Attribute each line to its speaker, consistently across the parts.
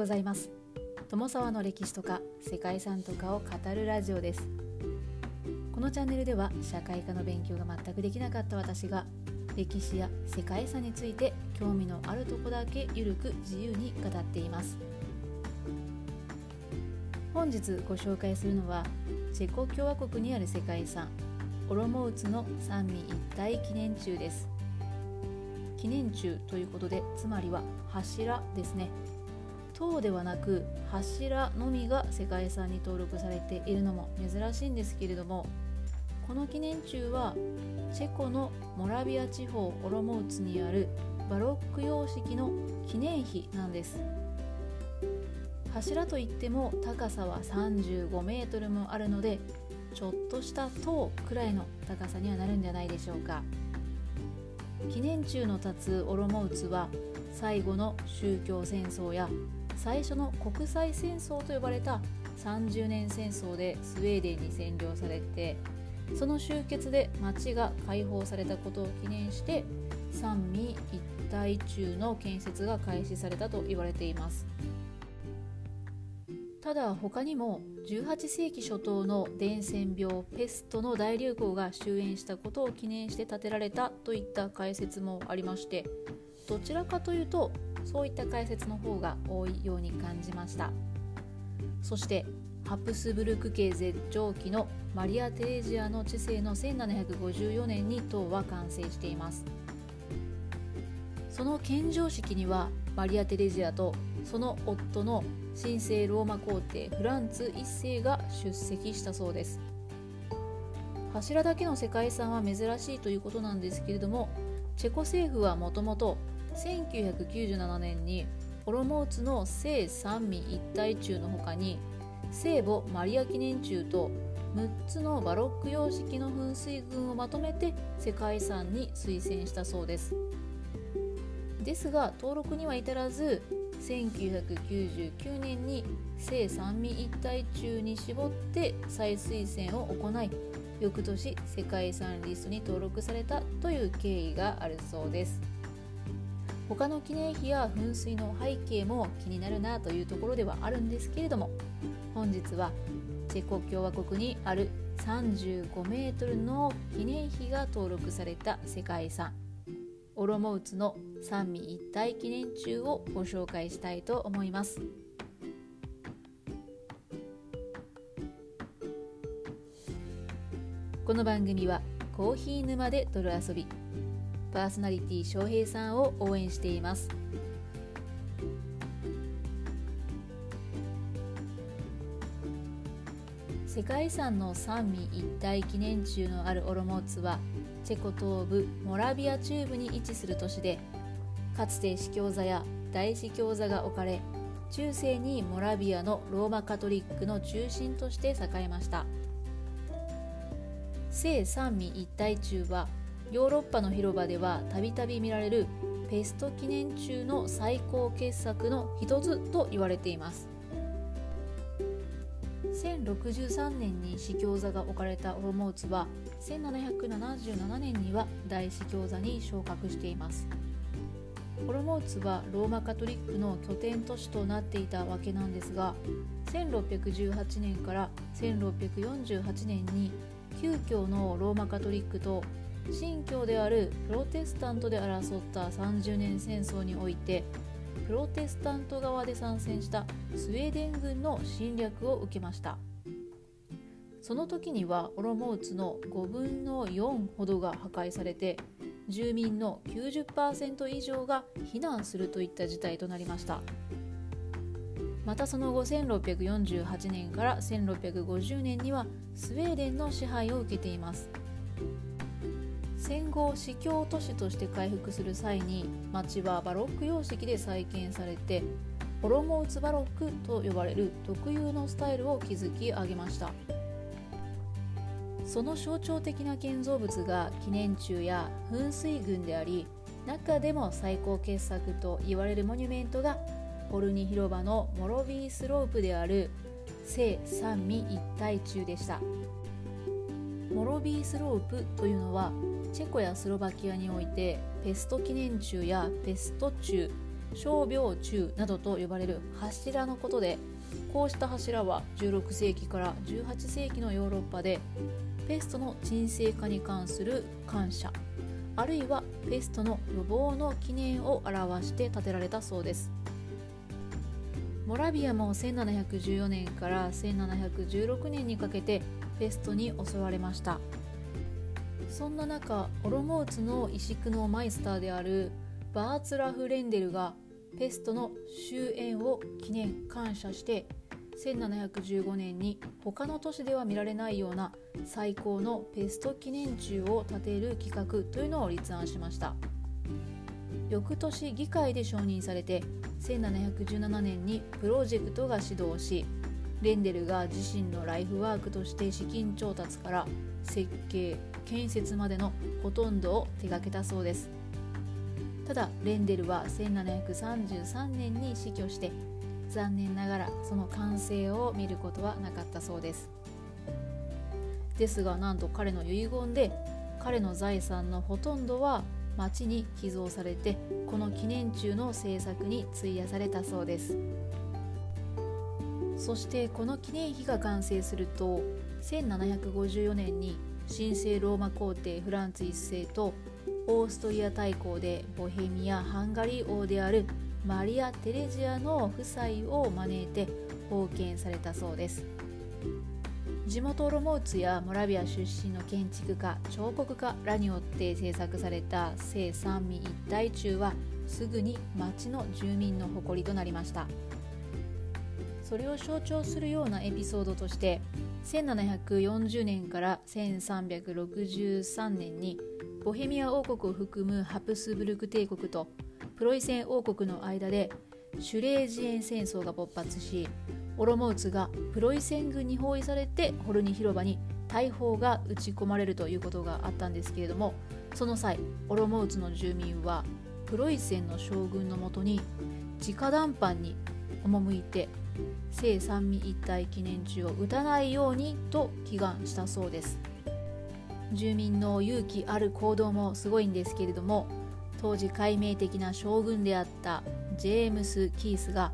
Speaker 1: ございます。友沢の歴史とか世界遺産とかを語るラジオです。このチャンネルでは社会科の勉強が全くできなかった私が歴史や世界遺産について興味のあるとこだけゆるく自由に語っています。本日ご紹介するのはチェコ共和国にある世界遺産オロモウツの三位一体記念柱です。記念柱ということでつまりは柱ですね。塔ではなく柱のみが世界遺産に登録されているのも珍しいんですけれどもこの記念柱はチェコのモラビア地方オロモウツにあるバロック様式の記念碑なんです。柱といっても高さは35メートルもあるのでちょっとした塔くらいの高さにはなるんじゃないでしょうか。記念柱の立つオロモウツは最後の宗教戦争や最初の国際戦争と呼ばれた30年戦争でスウェーデンに占領されてその終結で町が解放されたことを記念して三位一体中の建設が開始されたと言われています。ただ他にも18世紀初頭の伝染病ペストの大流行が終焉したことを記念して建てられたといった解説もありましてどちらかというとそういった解説の方が多いように感じました。そしてハプスブルク家絶頂期のマリア・テレジアの治世の1754年に塔は完成しています。その献上式にはマリア・テレジアとその夫の神聖ローマ皇帝フランツ1世が出席したそうです。柱だけの世界遺産は珍しいということなんですけれどもチェコ政府はもともと1997年にオロモーツの聖三位一体柱の他に聖母マリア記念柱と6つのバロック様式の噴水群をまとめて世界遺産に推薦したそうです。ですが登録には至らず1999年に聖三味一体中に絞って再推薦を行い翌年世界遺産リストに登録されたという経緯があるそうです。他の記念碑や噴水の背景も気になるなというところではあるんですけれども本日はチェコ共和国にある35メートルの記念碑が登録された世界遺産オロモウツの三位一体記念柱をご紹介したいと思います。この番組はコーヒー沼で泥遊びパーソナリティ翔平さんを応援しています。世界遺産の三位一体記念柱のあるオロモーツはチェコ東部モラビア中部に位置する都市でかつて司教座や大司教座が置かれ中世にモラビアのローマカトリックの中心として栄えました。聖三位一体中はヨーロッパの広場ではたびたび見られるペスト記念中の最高傑作の一つと言われています。1063年に司教座が置かれたオロモーツは1777年には大司教座に昇格しています。オロモーツはローマカトリックの拠点都市となっていたわけなんですが1618年から1648年に旧教のローマカトリックと新教であるプロテスタントで争った30年戦争においてプロテスタント側で参戦したスウェーデン軍の侵略を受けました。その時にはオロモーツの5分の4ほどが破壊されて住民の90%以上が避難するといった事態となりました。またその後1648年から1650年にはスウェーデンの支配を受けています。戦後司教都市として回復する際に町はバロック様式で再建されてオロモーツバロックと呼ばれる特有のスタイルを築き上げました。その象徴的な建造物が記念柱や噴水群であり中でも最高傑作と言われるモニュメントがポルニ広場のモロビースロープである聖三位一体柱でした。モロビースロープというのはチェコやスロバキアにおいてペスト記念柱やペスト柱小病中などと呼ばれる柱のことでこうした柱は16世紀から18世紀のヨーロッパでペストの沈静化に関する感謝あるいはペストの予防の記念を表して建てられたそうです。モラビアも1714年から1716年にかけてペストに襲われました。そんな中オロモーツの石工のマイスターであるバーツラフ・レンデルがペストの終焉を記念感謝して1715年に他の都市では見られないような最高のペスト記念柱を建てる企画というのを立案しました。翌年議会で承認されて1717年にプロジェクトが始動しレンデルが自身のライフワークとして資金調達から設計建設までのほとんどを手掛けたそうです。ただレンデルは1733年に死去して残念ながらその完成を見ることはなかったそうです。ですがなんと彼の遺言で彼の財産のほとんどは町に寄贈されてこの記念柱の制作に費やされたそうです。そしてこの記念碑が完成すると1754年に神聖ローマ皇帝フランツ1世とオーストリア大公でボヘミア・ハンガリー王であるマリア・テレジアの夫妻を招いて封建されたそうです。地元ロモーツやモラビア出身の建築家彫刻家らによって制作された聖三味一体中はすぐに町の住民の誇りとなりました。それを象徴するようなエピソードとして1740年から1363年にボヘミア王国を含むハプスブルク帝国とプロイセン王国の間でシュレージエン戦争が勃発しオロモウツがプロイセン軍に包囲されてホルニ広場に大砲が撃ち込まれるということがあったんですけれどもその際オロモウツの住民はプロイセンの将軍のもとに直談判に赴いて聖三味一体記念中を撃たないようにと祈願したそうです。住民の勇気ある行動もすごいんですけれども当時解明的な将軍であったジェームス・キースが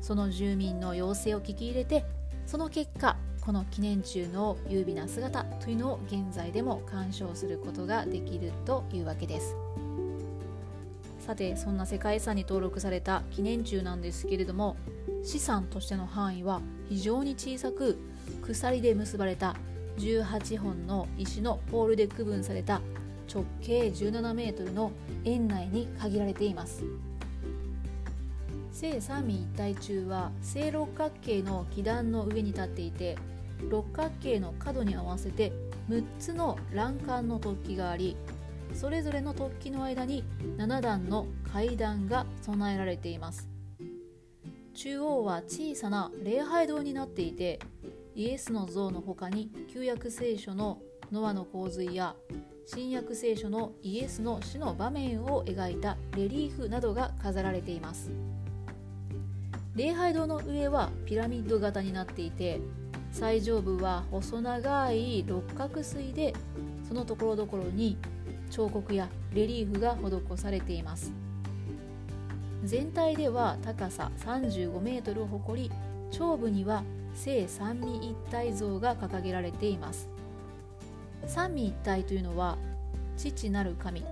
Speaker 1: その住民の要請を聞き入れてその結果この記念柱の優美な姿というのを現在でも鑑賞することができるというわけです。さてそんな世界遺産に登録された記念柱なんですけれども資産としての範囲は非常に小さく鎖で結ばれた18本の石のポールで区分された直径17メートルの円内に限られています。聖三位一体中は正六角形の基壇の上に立っていて六角形の角に合わせて6つの欄干の突起がありそれぞれの突起の間に7段の階段が備えられています。中央は小さな礼拝堂になっていてイエスの像の他に旧約聖書のノアの洪水や新約聖書のイエスの死の場面を描いたレリーフなどが飾られています。礼拝堂の上はピラミッド型になっていて最上部は細長い六角錐でそのところどころに彫刻やレリーフが施されています。全体では高さ35メートルを誇り頂部には聖三位一体像が掲げられています。三位一体というのは父なる神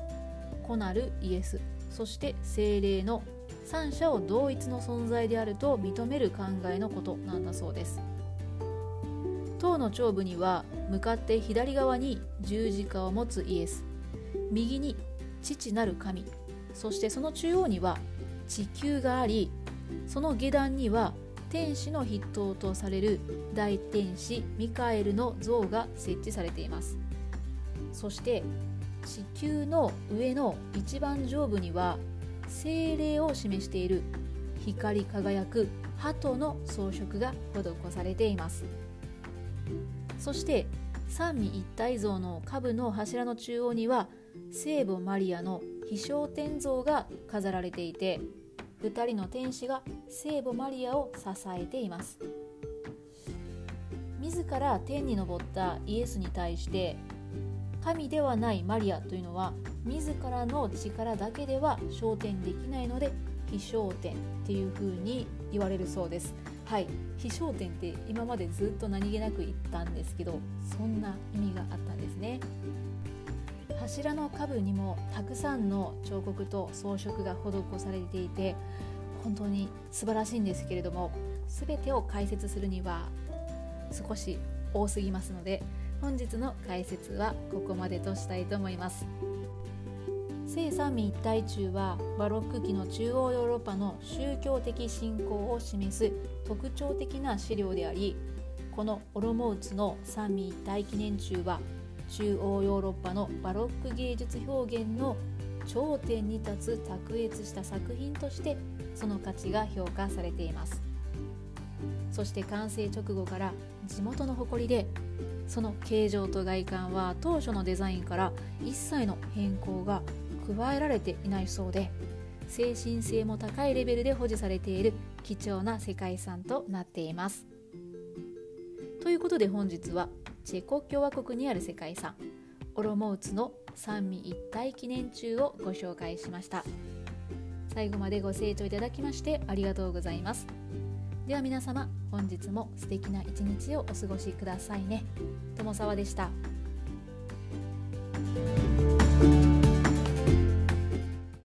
Speaker 1: 子なるイエスそして精霊の三者を同一の存在であると認める考えのことなんだそうです。塔の頂部には向かって左側に十字架を持つイエス右に父なる神。そしてその中央には地球がありその下段には天使の筆頭とされる大天使ミカエルの像が設置されています。そして地球の上の一番上部には精霊を示している光り輝く鳩の装飾が施されています。そして三位一体像の下部の柱の中央には聖母マリアの飛翔天像が飾られていて2人の天使が聖母マリアを支えています。自ら天に昇ったイエスに対して神ではないマリアというのは自らの力だけでは昇天できないので飛翔点っていう風に言われるそうです。はい。飛翔点って今までずっと何気なく言ったんですけどそんな意味があったんですね。柱の下部にもたくさんの彫刻と装飾が施されていて本当に素晴らしいんですけれども全てを解説するには少し多すぎますので本日の解説はここまでとしたいと思います。聖三位一体中はバロック期の中央ヨーロッパの宗教的信仰を示す特徴的な資料でありこのオロモウツの三位一体記念中は中央ヨーロッパのバロック芸術表現の頂点に立つ卓越した作品としてその価値が評価されています。そして完成直後から地元の誇りでその形状と外観は当初のデザインから一切の変更が加えられていないそうで精神性も高いレベルで保持されている貴重な世界遺産となっています。ということで本日はチェコ共和国にある世界遺産オロモウツの三位一体記念中をご紹介しました。最後までご清聴いただきましてありがとうございます。では皆様本日も素敵な一日をお過ごしくださいね。友沢でした。